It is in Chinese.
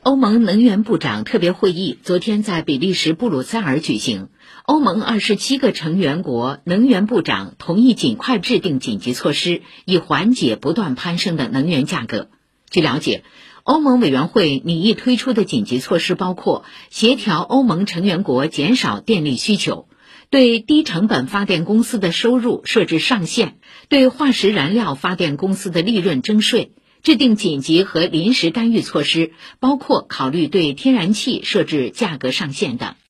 欧盟能源部长特别会议昨天在比利时布鲁塞尔举行。欧盟二十七个成员国能源部长同意尽快制定紧急措施，以缓解不断攀升的能源价格。据了解，欧盟委员会拟议推出的紧急措施包括协调欧盟成员国减少电力需求，对低成本发电公司的收入设置上限，对化石燃料发电公司的利润征税。制定紧急和临时干预措施，包括考虑对天然气设置价格上限等。